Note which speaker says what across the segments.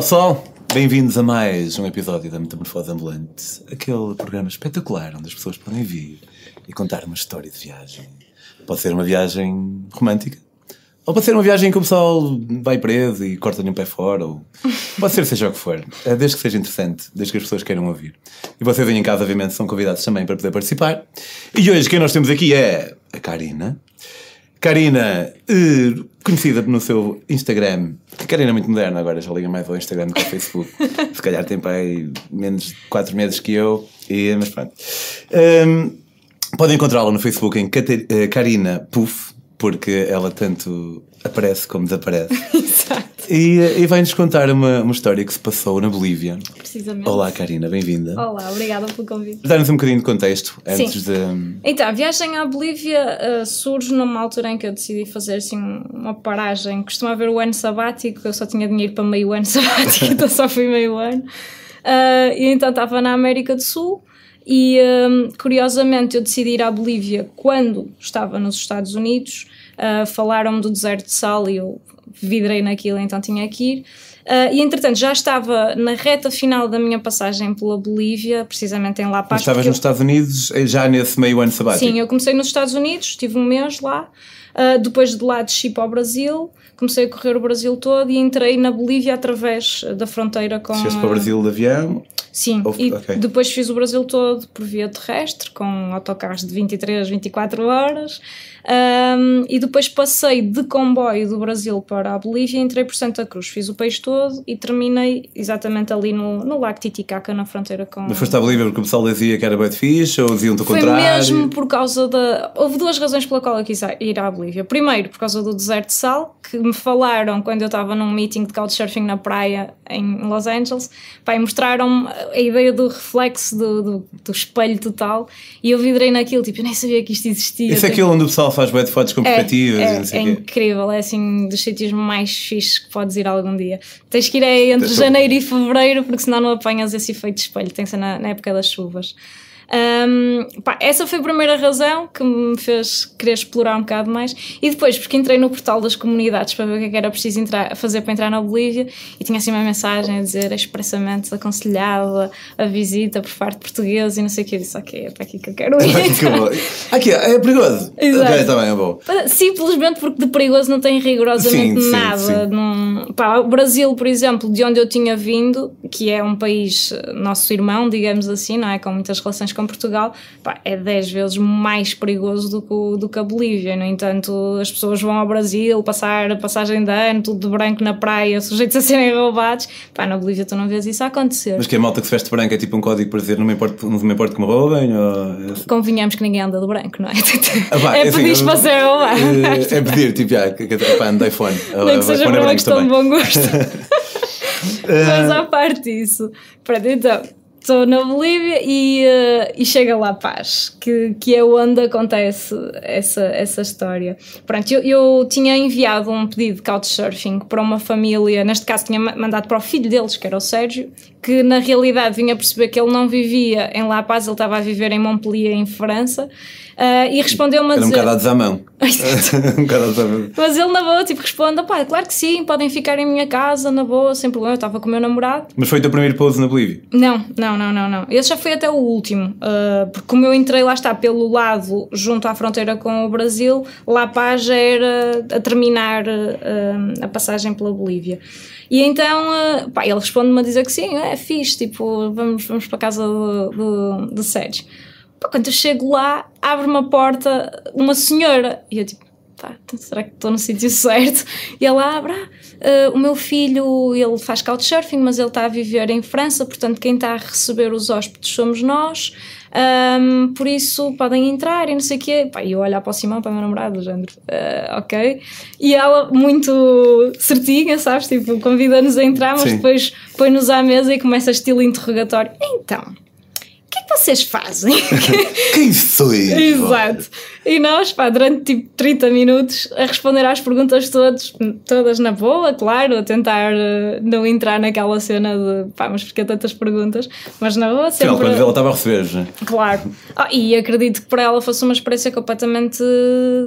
Speaker 1: Olá pessoal, bem-vindos a mais um episódio da Metamorfose Ambulante, aquele programa espetacular onde as pessoas podem vir e contar uma história de viagem. Pode ser uma viagem romântica, ou pode ser uma viagem em que o pessoal vai preso e corta-lhe um pé fora, ou pode ser seja o que for, É desde que seja interessante, desde que as pessoas queiram ouvir. E vocês aí em casa, obviamente, são convidados também para poder participar. E hoje quem nós temos aqui é a Karina. Karina, eh, conhecida no seu Instagram, Karina é muito moderna agora, já liga mais ao Instagram do que ao Facebook. Se calhar tem para aí menos de 4 meses que eu, e, mas pronto. Um, podem encontrá-la no Facebook em eh, Karina Puff, porque ela tanto aparece como desaparece.
Speaker 2: Exato.
Speaker 1: E, e vai-nos contar uma, uma história que se passou na Bolívia.
Speaker 2: Precisamente.
Speaker 1: Olá, Karina, bem-vinda.
Speaker 2: Olá, obrigada pelo convite.
Speaker 1: Dar-nos um bocadinho de contexto antes
Speaker 2: Sim.
Speaker 1: de.
Speaker 2: Então, a viagem à Bolívia uh, surge numa altura em que eu decidi fazer assim uma paragem. Costuma haver o ano sabático, eu só tinha dinheiro para meio ano sabático, então só fui meio ano. Uh, e então estava na América do Sul e um, curiosamente eu decidi ir à Bolívia quando estava nos Estados Unidos. Uh, Falaram-me do deserto de sal e eu vidrei naquilo, então tinha que ir. Uh, e entretanto já estava na reta final da minha passagem pela Bolívia, precisamente em La Paz.
Speaker 1: Mas estavas
Speaker 2: porque eu-
Speaker 1: nos Estados Unidos eh, já nesse meio ano sabático?
Speaker 2: Sim, eu comecei nos Estados Unidos, estive um mês lá. Uh, depois de lá desci para o Brasil, comecei a correr o Brasil todo e entrei na Bolívia através da fronteira com.
Speaker 1: Desceste para o Brasil de avião?
Speaker 2: Sim,
Speaker 1: Ou-
Speaker 2: e
Speaker 1: ok.
Speaker 2: depois fiz o Brasil todo por via terrestre, com autocarros de 23, 24 horas. Um, e depois passei de comboio do Brasil para a Bolívia e entrei por Santa Cruz. Fiz o país todo e terminei exatamente ali no, no Lago Titicaca, na fronteira com.
Speaker 1: Mas foste à Bolívia porque o pessoal dizia que era bem fixe ou diziam-te o
Speaker 2: Foi
Speaker 1: contrário?
Speaker 2: mesmo por causa da. Houve duas razões pela qual eu quis ir à Bolívia. Primeiro, por causa do deserto de sal, que me falaram quando eu estava num meeting de couchsurfing na praia em Los Angeles. Pá, e mostraram-me a ideia do reflexo do, do, do espelho total e eu vidrei naquilo, tipo, eu nem sabia que isto existia.
Speaker 1: Isso é aquilo onde o pessoal faz bué de fotos com perspectivas e
Speaker 2: É, é
Speaker 1: quê.
Speaker 2: incrível, é assim dos sítios mais fixes que podes ir algum dia. Tens que ir aí entre
Speaker 1: Tens-
Speaker 2: janeiro e fevereiro, porque senão não apanhas esse efeito de espelho, tem que ser na, na época das chuvas. Ahm, pá, essa foi a primeira razão que me fez querer explorar um bocado mais. E depois, porque entrei no portal das comunidades para ver o que é que era preciso entrar, fazer para entrar na Bolívia e tinha assim uma mensagem a dizer expressamente aconselhada a visita por parte de português e não sei o que. Eu disse, ok, é para aqui que eu quero ir.
Speaker 1: Que bom. Aqui, é perigoso.
Speaker 2: Exato.
Speaker 1: Ok, está bem, é bom.
Speaker 2: Simplesmente porque de perigoso não tem rigorosamente
Speaker 1: Sim, sim,
Speaker 2: nada.
Speaker 1: sim.
Speaker 2: Não- pá, o Brasil, por exemplo, de onde eu tinha vindo, que é um país eh, nosso irmão, digamos assim, não é? Com muitas relações com Portugal, pá, é 10 vezes mais perigoso do que, o- do que a Bolívia. No entanto, as pessoas vão ao Brasil passar a passagem de ano, tudo de branco na praia, sujeitos a serem roubados. Pá, na Bolívia tu não vês isso acontecer.
Speaker 1: Mas que a malta que se veste branca é tipo um código para dizer não me importa, não me importa que me roubem? Ou...
Speaker 2: Convenhamos que ninguém anda de branco, não é?
Speaker 1: Ah, pá,
Speaker 2: é
Speaker 1: assim,
Speaker 2: pedir para ser roubado.
Speaker 1: eh, É pedir, tipo, ah, pá, anda iPhone.
Speaker 2: Nem que seja por uma
Speaker 1: branco
Speaker 2: questão de bom gosto. Mas à parte disso, pronto, então, estou na Bolívia e, eh, e chega lá a Paz, que, que é onde acontece essa, essa história. Pronto, eu, eu tinha enviado um pedido de couchsurfing para uma família, neste caso tinha ma- mandado para o filho deles, que era o Sérgio, que na realidade vinha perceber que ele não vivia em La Paz, ele estava a viver em Montpellier, em França, eh, e respondeu-me a
Speaker 1: Era um
Speaker 2: dizer...
Speaker 1: bocado a desamão. um bocado.
Speaker 2: Mas ele na boa, tipo, responde: pá, claro que sim, podem ficar em minha casa, na boa, sem problema. Eu estava com o meu namorado.
Speaker 1: Mas foi o teu primeiro pouso na Bolívia?
Speaker 2: Não, não, não, não, não. Esse já foi até o último. ah, porque como eu entrei lá está, pelo lado, junto à fronteira com o Brasil, La Paz já era a terminar ah, a passagem pela Bolívia. E então, pá, ele responde-me a dizer que sim, é fixe, tipo, vamos, vamos para a casa do, do, do Sérgio. Quando eu chego lá, abre-me a porta uma senhora. E eu tipo, tá, então será que estou no sítio certo? E ela abre, ah, ah, o meu filho, ele faz couchsurfing, mas ele está a viver em França, portanto quem está a receber os hóspedes somos nós. Ahm, por isso podem entrar e não sei o quê. Pá, e eu olhar para o Simão, para o meu namorado, do género, "Ah, ok. E ela, muito certinha, sabes? Tipo, convida-nos a entrar, mas
Speaker 1: Sim.
Speaker 2: depois põe-nos à mesa e começa estilo interrogatório. Então, que é que vocês fazem?
Speaker 1: Quem sois?
Speaker 2: Exato. E nós, pá, durante tipo 30 minutos a responder às perguntas todas, todas na boa, claro, a tentar uh, não entrar naquela cena de pá, mas porque tantas perguntas, mas na boa sempre.
Speaker 1: Afinal, quando ela estava a receber, já.
Speaker 2: Claro. Ah, e acredito que para ela fosse uma experiência completamente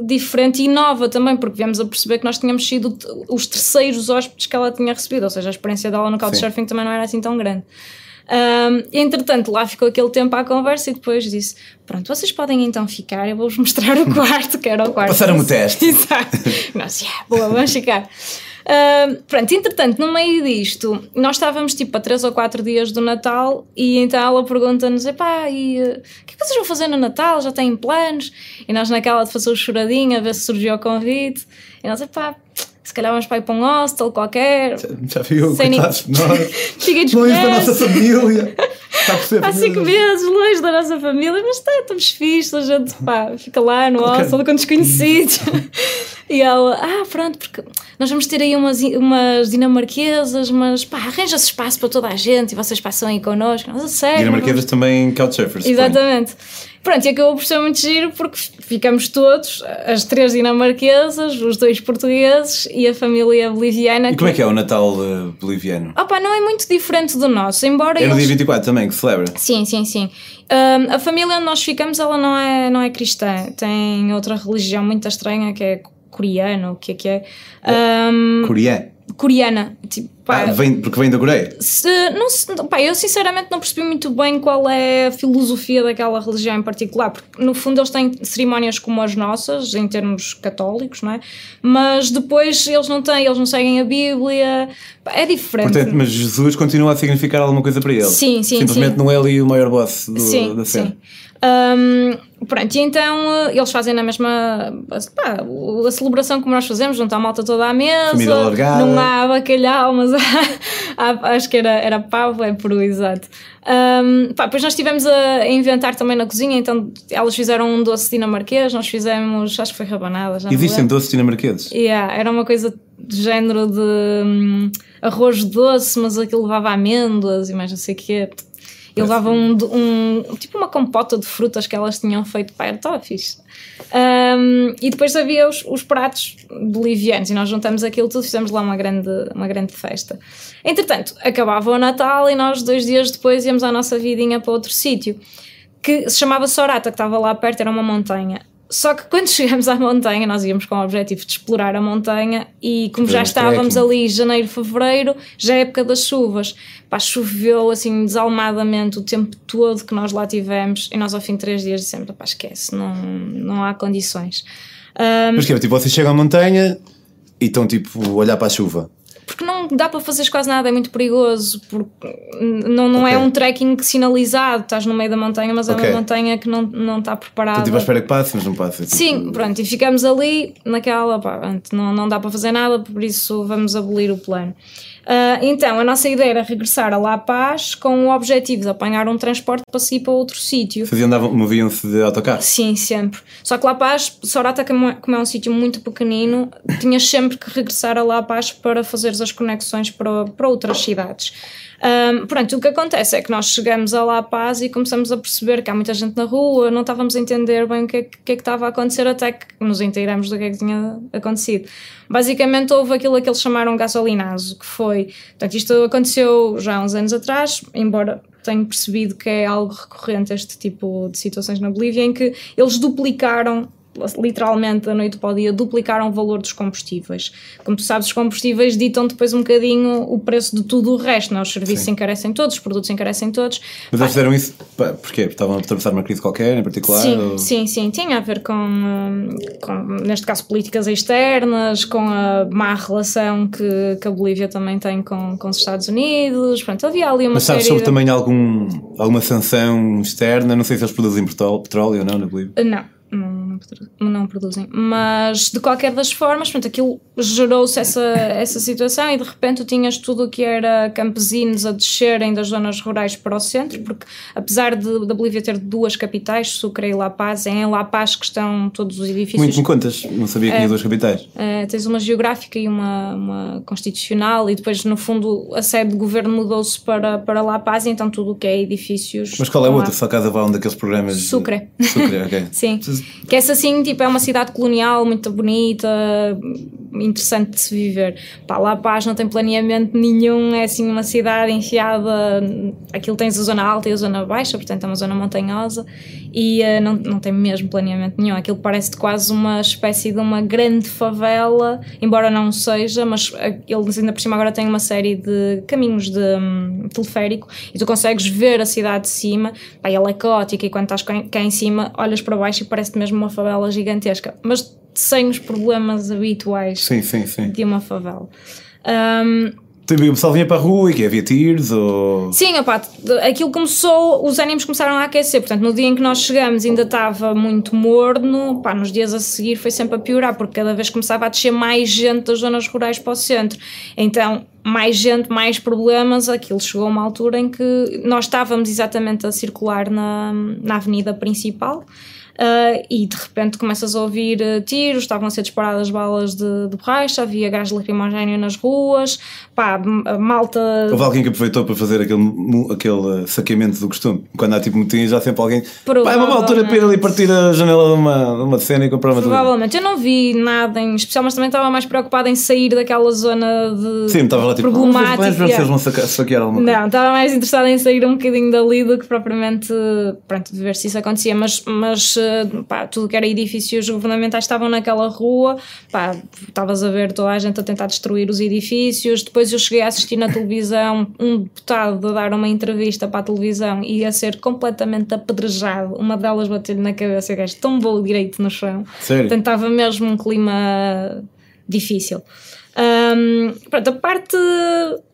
Speaker 2: diferente e nova também, porque viemos a perceber que nós tínhamos sido os terceiros hóspedes que ela tinha recebido, ou seja, a experiência dela no Couchsurfing também não era assim tão grande. Um, entretanto, lá ficou aquele tempo à conversa e depois disse: Pronto, vocês podem então ficar, eu vou-vos mostrar o quarto, que era o quarto.
Speaker 1: Passaram o teste.
Speaker 2: Exato. Nós, yeah, boa, vamos ficar. Uh, pronto, entretanto, no meio disto, nós estávamos tipo a 3 ou 4 dias do Natal e então ela pergunta-nos: Epá, e uh, o que é que vocês vão fazer no Natal? Já têm planos? E nós, naquela de fazer o choradinho, a ver se surgiu o convite, e nós, epá se calhar vamos para ir para um hostel qualquer.
Speaker 1: Já, já viu,
Speaker 2: Sem
Speaker 1: coitados de nós.
Speaker 2: Fiquem
Speaker 1: Longe da nossa família. Está a perceber?
Speaker 2: Há cinco meses, longe da nossa família, mas tá, estamos fixos, a gente pá, fica lá no
Speaker 1: Qualquer-
Speaker 2: hostel com desconhecidos. e ela, ah, pronto, porque nós vamos ter aí umas, umas dinamarquesas, mas pá, arranja-se espaço para toda a gente e vocês passam aí connosco. Nós, a sério.
Speaker 1: Dinamarquesas também couchsurfers.
Speaker 2: Exatamente. Pronto, e acabou por ser muito giro porque ficamos todos, as três dinamarquesas, os dois portugueses e a família boliviana.
Speaker 1: E como é que é o Natal eh, boliviano?
Speaker 2: Opa, não é muito diferente do nosso, embora
Speaker 1: É no
Speaker 2: eles...
Speaker 1: dia 24 também que celebra.
Speaker 2: Sim, sim, sim. Ahm, a família onde nós ficamos, ela não é, não é cristã. Tem outra religião muito estranha que é coreana, o que é que é? Ahm,
Speaker 1: Coreano.
Speaker 2: coreana. Tipo, pá,
Speaker 1: Ah, vem, porque vem da Coreia.
Speaker 2: se, não, se, pá, eu sinceramente não percebi muito bem qual é a filosofia daquela religião em particular, porque no fundo eles têm cerimónias como as nossas, em termos católicos, não é? Mas depois eles não têm, eles não seguem a Bíblia, Pá, é diferente.
Speaker 1: Portanto, mas Jesus continua a significar alguma coisa para ele.
Speaker 2: Sim, sim,
Speaker 1: Simplesmente
Speaker 2: sim.
Speaker 1: não é ali o maior boss do,
Speaker 2: sim,
Speaker 1: da cena.
Speaker 2: sim. Ahm, pronto, e então eh, eles fazem na mesma pá, a celebração como nós fazemos, juntam a malta toda à mesa, não há bacalhau, mas há, há- acho que era, era pavo, é peru, exato. Ahm, pá, depois nós estivemos a inventar também na cozinha, então elas fizeram um doce dinamarquês, nós fizemos, acho que foi rabanada, já não me
Speaker 1: Existem doces dinamarqueses.
Speaker 2: Yeah, era uma coisa de género de hum, arroz doce, mas aquilo levava amêndoas e mais não sei o quê. E levava um, um- tipo uma compota de frutas que elas tinham feito para estava fixe. Um, e depois havia os, os pratos bolivianos e nós juntamos aquilo tudo, fizemos lá uma grande, uma grande festa. Entretanto, acabava o Natal e nós dois dias depois íamos à nossa vidinha para outro sítio que se chamava Sorata, que estava lá perto, era uma montanha. Só que quando chegamos à montanha, nós íamos com o objetivo de explorar a montanha e como já
Speaker 1: Fazer um
Speaker 2: estávamos
Speaker 1: trekking.
Speaker 2: ali janeiro, fevereiro, já é época das chuvas. Pá, choveu assim desalmadamente o tempo todo que nós lá tivemos e nós ao fim de três dias dissemos, pá, esquece, não, não há condições. Ahm,
Speaker 1: Mas que é, tipo, vocês chegam à montanha e estão tipo a olhar para a chuva.
Speaker 2: Porque não dá para fazeres quase nada, é muito perigoso, porque não, não é
Speaker 1: Ok.
Speaker 2: um trekking sinalizado, estás no meio da montanha, mas é
Speaker 1: Ok.
Speaker 2: uma montanha que não, não está preparada.
Speaker 1: Estão tipo à espera que passe, mas não passa. Tipo,
Speaker 2: Sim, pronto, e ficamos ali naquela, pá, não, não dá para fazer nada, por isso vamos abolir o plano. Ah, então, a nossa ideia era regressar a La Paz com o objetivo de apanhar um transporte para seguir para outro sítio.
Speaker 1: Faziam, moviam-se de autocarro.
Speaker 2: Sim, sempre. Só que La Paz, Sorata, como é, como é um sítio muito pequenino, tinhas sempre que regressar a La Paz para fazeres as conexões para, para outras cidades. Ahm, pronto, o que acontece é que nós chegamos a La Paz e começamos a perceber que há muita gente na rua, não estávamos a entender bem o que é que é que estava a acontecer até que nos inteiramos do que é que tinha acontecido. Basicamente houve aquilo que eles chamaram gasolinazo, que foi, portanto isto aconteceu já há uns anos atrás, embora tenho percebido que é algo recorrente este tipo de situações na Bolívia, em que eles duplicaram literalmente da noite para o dia duplicaram o valor dos combustíveis. Como tu sabes, os combustíveis ditam depois um bocadinho o preço de tudo o resto, não? é? os serviços
Speaker 1: Sim.
Speaker 2: encarecem todos, os produtos encarecem todos.
Speaker 1: Mas eles fizeram isso? Porque estavam a atravessar uma crise qualquer em particular?
Speaker 2: Sim,
Speaker 1: ou-
Speaker 2: sim, sim. Tinha a ver com, com, neste caso, políticas externas, com a má relação que, que a Bolívia também tem com, com os Estados Unidos. Pronto, havia ali uma
Speaker 1: Mas sabes sobre
Speaker 2: de...
Speaker 1: também algum, alguma sanção externa? Não sei se eles produzem petró- petróleo ou não na Bolívia.
Speaker 2: Não, não, não, não produzem. Mas, de qualquer das formas, portanto, aquilo gerou-se essa, essa situação e de repente tu tinhas tudo o que era campesinos a descerem das zonas rurais para o centro, porque apesar de, da Bolívia ter duas capitais, Sucre e La Paz, é em La Paz que estão todos os edifícios.
Speaker 1: Muito me contas, não sabia que tinha duas capitais.
Speaker 2: É, tens uma geográfica e uma, uma constitucional e depois, no fundo, a sede de governo mudou-se para, para La Paz, então tudo o que é edifícios.
Speaker 1: Mas qual é a outra? Só casa vai um daqueles programas?
Speaker 2: Sucre.
Speaker 1: Sucre, ok.
Speaker 2: Sim. Que essa assim, tipo, é uma cidade colonial muito bonita, interessante de se viver. Pá, La Paz não tem planeamento nenhum, é assim uma cidade enfiada. Aquilo tens a zona alta e a zona baixa, portanto é uma zona montanhosa e uh, não, não tem mesmo planeamento nenhum. Aquilo parece quase uma espécie de uma grande favela, embora não seja, mas eles ainda por cima agora têm uma série de caminhos de um, teleférico e tu consegues ver a cidade de cima. Pá, ela é caótica e quando estás cá em cima olhas para baixo e parece mesmo uma favela gigantesca. Mas sem os problemas habituais
Speaker 1: sim, sim, sim.
Speaker 2: de uma favela. Um,
Speaker 1: Tipo, o pessoal vinha para a rua e que havia tiros ou...
Speaker 2: Sim, opa, aquilo começou, os ânimos começaram a aquecer, portanto no dia em que nós chegamos ainda estava muito morno, pá, nos dias a seguir foi sempre a piorar, porque cada vez começava a descer mais gente das zonas rurais para o centro, então mais gente, mais problemas, aquilo chegou a uma altura em que nós estávamos exatamente a circular na, na avenida principal, Uh, e de repente começas a ouvir uh, tiros, estavam a ser disparadas balas de, de borracha, havia gás lacrimogéneo nas ruas, pá, malta.
Speaker 1: Houve alguém que aproveitou para fazer aquele, aquele saqueamento do costume. Quando há tipo motins, já sempre alguém. Pá, é uma altura para ir ali partir a janela de uma, de uma cena e comprar uma
Speaker 2: Provavelmente, eu não vi nada em especial, mas também estava mais preocupada em sair daquela zona de.
Speaker 1: Sim, estava lá tipo, problemática. Se eles vão saquear alguma
Speaker 2: coisa. Não, estava mais interessada em sair um bocadinho dali do que propriamente, pronto, de ver se isso acontecia, mas. mas pá, tudo que era edifícios governamentais estavam naquela rua, pá, estavas a ver toda a gente a tentar destruir os edifícios. Depois eu cheguei a assistir na televisão um deputado a dar uma entrevista para a televisão e a ser completamente apedrejado. Uma delas bateu-lhe na cabeça, o gajo tombou direito no chão.
Speaker 1: Sério?
Speaker 2: Tentava mesmo um clima difícil. Um, pronto, a parte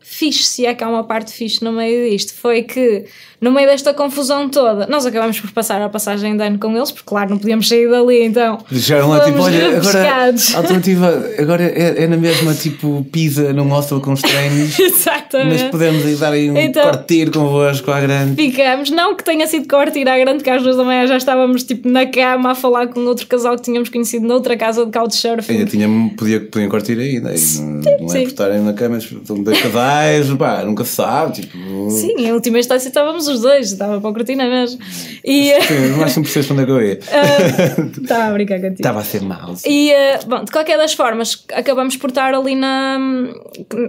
Speaker 2: fixe, se é que há uma parte fixe no meio disto, foi que no meio desta confusão toda, nós acabamos por passar a passagem de ano com eles, porque claro, não podíamos sair dali, então.
Speaker 1: Chegaram lá tipo, olha, agora a alternativa agora é, é, na mesma tipo pizza num hostel com os treinos.
Speaker 2: Exatamente.
Speaker 1: Mas podemos ir dar aí um então, cortir convosco à grande.
Speaker 2: Ficamos, não que tenha sido cortir à grande, porque às duas da manhã já estávamos tipo na cama a falar com outro casal que tínhamos conhecido noutra casa de couchsurfing.
Speaker 1: Ainda tinha, podia, podiam cortir aí, né? não, não é por estarem na cama, estão dois casais, pá, nunca se sabe. Tipo...
Speaker 2: Sim, em última instância estávamos os dois, estava para a cortina mesmo.
Speaker 1: E, mas não percebes onde é que eu ia.
Speaker 2: Uh, estava a brincar contigo.
Speaker 1: Estava a ser mau.
Speaker 2: E, uh, bom, de qualquer das formas, acabamos por estar ali na,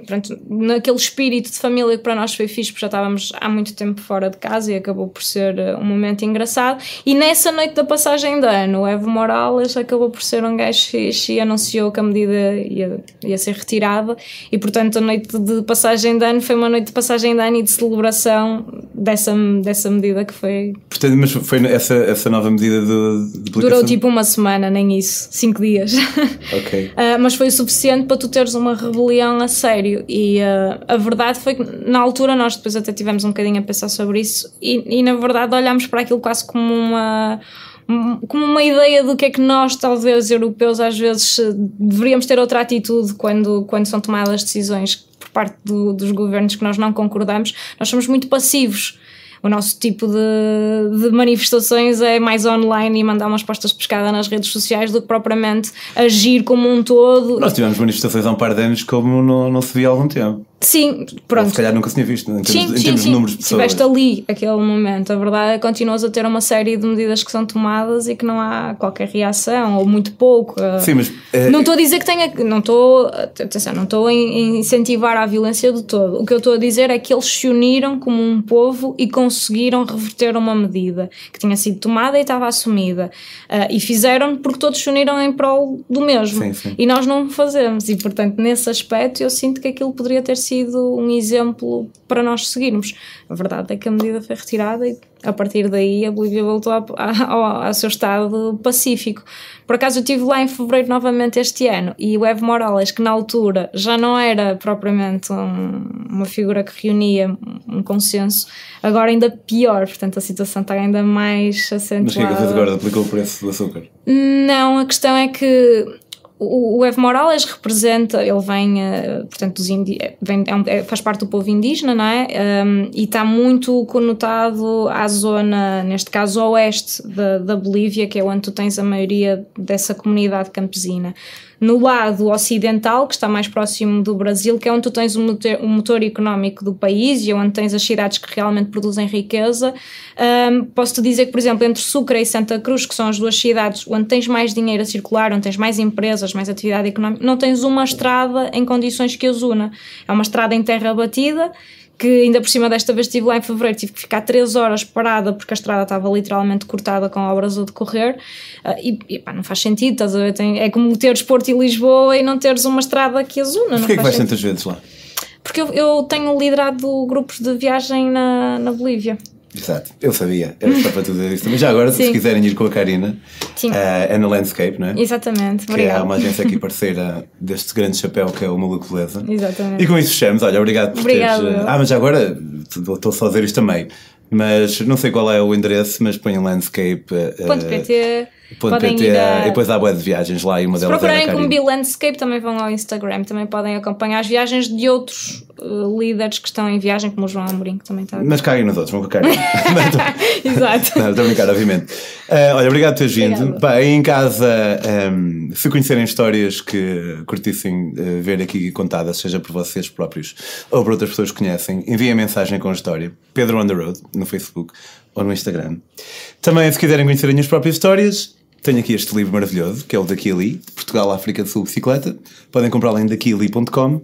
Speaker 2: pronto, naquele espírito de família que para nós foi fixe, porque já estávamos há muito tempo fora de casa e acabou por ser ah, um momento engraçado. E nessa noite da passagem de ano, o Evo Morales acabou por ser um gajo fixe e anunciou que a medida ia, ia ser retirada. E portanto, a noite de passagem de ano foi uma noite de passagem de ano e de celebração dessa, dessa medida que foi.
Speaker 1: Portanto, mas foi essa, essa nova medida de, de
Speaker 2: Durou tipo uma semana, nem isso, cinco dias.
Speaker 1: Ok.
Speaker 2: uh, mas foi o suficiente para tu teres uma rebelião a sério. E uh, a verdade foi que na altura nós depois até tivemos um bocadinho a pensar sobre isso e, e na verdade olhámos para aquilo quase como uma como uma ideia do que é que nós, talvez europeus, às vezes deveríamos ter outra atitude quando, quando são tomadas decisões por parte do, dos governos que nós não concordamos, nós somos muito passivos. O nosso tipo de, de manifestações é mais online e mandar umas postas de pescada nas redes sociais do que propriamente agir como um todo.
Speaker 1: Nós tivemos manifestações há um par de anos como não, não se via há algum tempo.
Speaker 2: Sim, pronto. Ou
Speaker 1: se calhar nunca se tinha visto, em termos,
Speaker 2: sim,
Speaker 1: em
Speaker 2: sim,
Speaker 1: termos
Speaker 2: sim.
Speaker 1: de números de pessoas.
Speaker 2: Estiveste ali, aquele momento. A verdade é que continuas a ter uma série de medidas que são tomadas e que não há qualquer reação, ou muito pouco.
Speaker 1: Sim, mas.
Speaker 2: É... Não estou a dizer que tenha. Não estou. Atenção, não estou a incentivar a violência de todo. O que eu estou a dizer é que eles se uniram como um povo e conseguiram reverter uma medida que tinha sido tomada e estava assumida. Uh, e fizeram porque todos se uniram em prol do mesmo.
Speaker 1: Sim, sim.
Speaker 2: E nós não fazemos. E, portanto, nesse aspecto, eu sinto que aquilo poderia ter sido um exemplo exemplo para nós seguirmos. A verdade é que a medida foi retirada e a partir daí a Bolívia voltou ao, ao, ao, seu estado pacífico. Por acaso eu estive lá em fevereiro novamente este ano e o Evo Morales, que na altura já não era propriamente um, uma figura que reunia um consenso, agora ainda pior, portanto a situação está ainda mais acentuada. Mas
Speaker 1: o que é que fez agora? Aplicou o preço do açúcar?
Speaker 2: Não, a questão é que o, Evo Morales representa, ele vem, uh, portanto, dos indi vem, é, é, faz parte do povo indígena, não é? Um, e está muito conotado à zona, neste caso, oeste da, da Bolívia, que é onde tu tens a maioria dessa comunidade campesina no lado ocidental, que está mais próximo do Brasil, que é onde tu tens o motor, o motor económico do país e onde tens as cidades que realmente produzem riqueza. Um, Posso-te dizer que, por exemplo, entre Sucre e Santa Cruz, que são as duas cidades onde tens mais dinheiro a circular, onde tens mais empresas, mais atividade económica, não tens uma estrada em condições que as una. É uma estrada em terra batida que ainda por cima desta vez estive lá em fevereiro, tive que ficar 3 horas parada porque a estrada estava literalmente cortada com obras a decorrer uh, e, e pá, não faz sentido, estás a ver? Tem, é como teres Porto e Lisboa e não teres uma estrada que as una.
Speaker 1: Porquê é que vais tantas vezes lá?
Speaker 2: Porque eu, eu tenho liderado grupos de viagem na, na Bolívia.
Speaker 1: Exato, eu sabia, era só para tudo isso. Mas já agora, Sim. se quiserem ir com a Karina. Uh, é na Landscape, não é?
Speaker 2: Exatamente,
Speaker 1: que é uma agência aqui parceira deste grande chapéu que é o Maluco Beleza.
Speaker 2: Exatamente.
Speaker 1: E com isso fechamos, olha, obrigado por
Speaker 2: Obrigado.
Speaker 1: teres. Uh, ah, mas já agora, estou só a dizer isto também, mas não sei qual é o endereço, mas põe landscape.pt.
Speaker 2: Uh,
Speaker 1: Podem PT, ir a... E depois há web de viagens lá e uma
Speaker 2: Se
Speaker 1: delas
Speaker 2: procurarem como Be Landscape também vão ao Instagram, também podem acompanhar as viagens de outros uh, líderes que estão em viagem, como o João Amorim, que também está.
Speaker 1: Mas caguem nos outros, vão a
Speaker 2: Exato.
Speaker 1: Não, estou a brincar, obviamente. Uh, olha, obrigado por teres vindo. Bem, em casa, um, ehm, se conhecerem histórias que curtissem uh, ver aqui contadas, seja por vocês próprios ou por outras pessoas que conhecem, enviem a mensagem com a história. Pedro on the Road, no Facebook ou no Instagram. Também, se quiserem conhecer as minhas próprias histórias, tenho aqui este livro maravilhoso, que é o Daquili, Portugal, África do Sul, Bicicleta. Podem comprá-lo em daquili.com.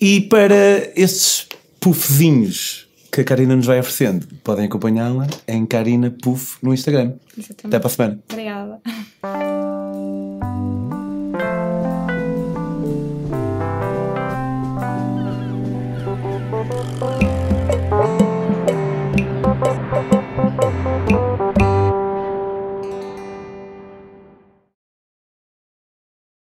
Speaker 1: E para estes puffzinhos que a Karina nos vai oferecendo, podem acompanhá-la em Karina Puff no Instagram.
Speaker 2: Exatamente.
Speaker 1: Até para a semana.
Speaker 2: Obrigada.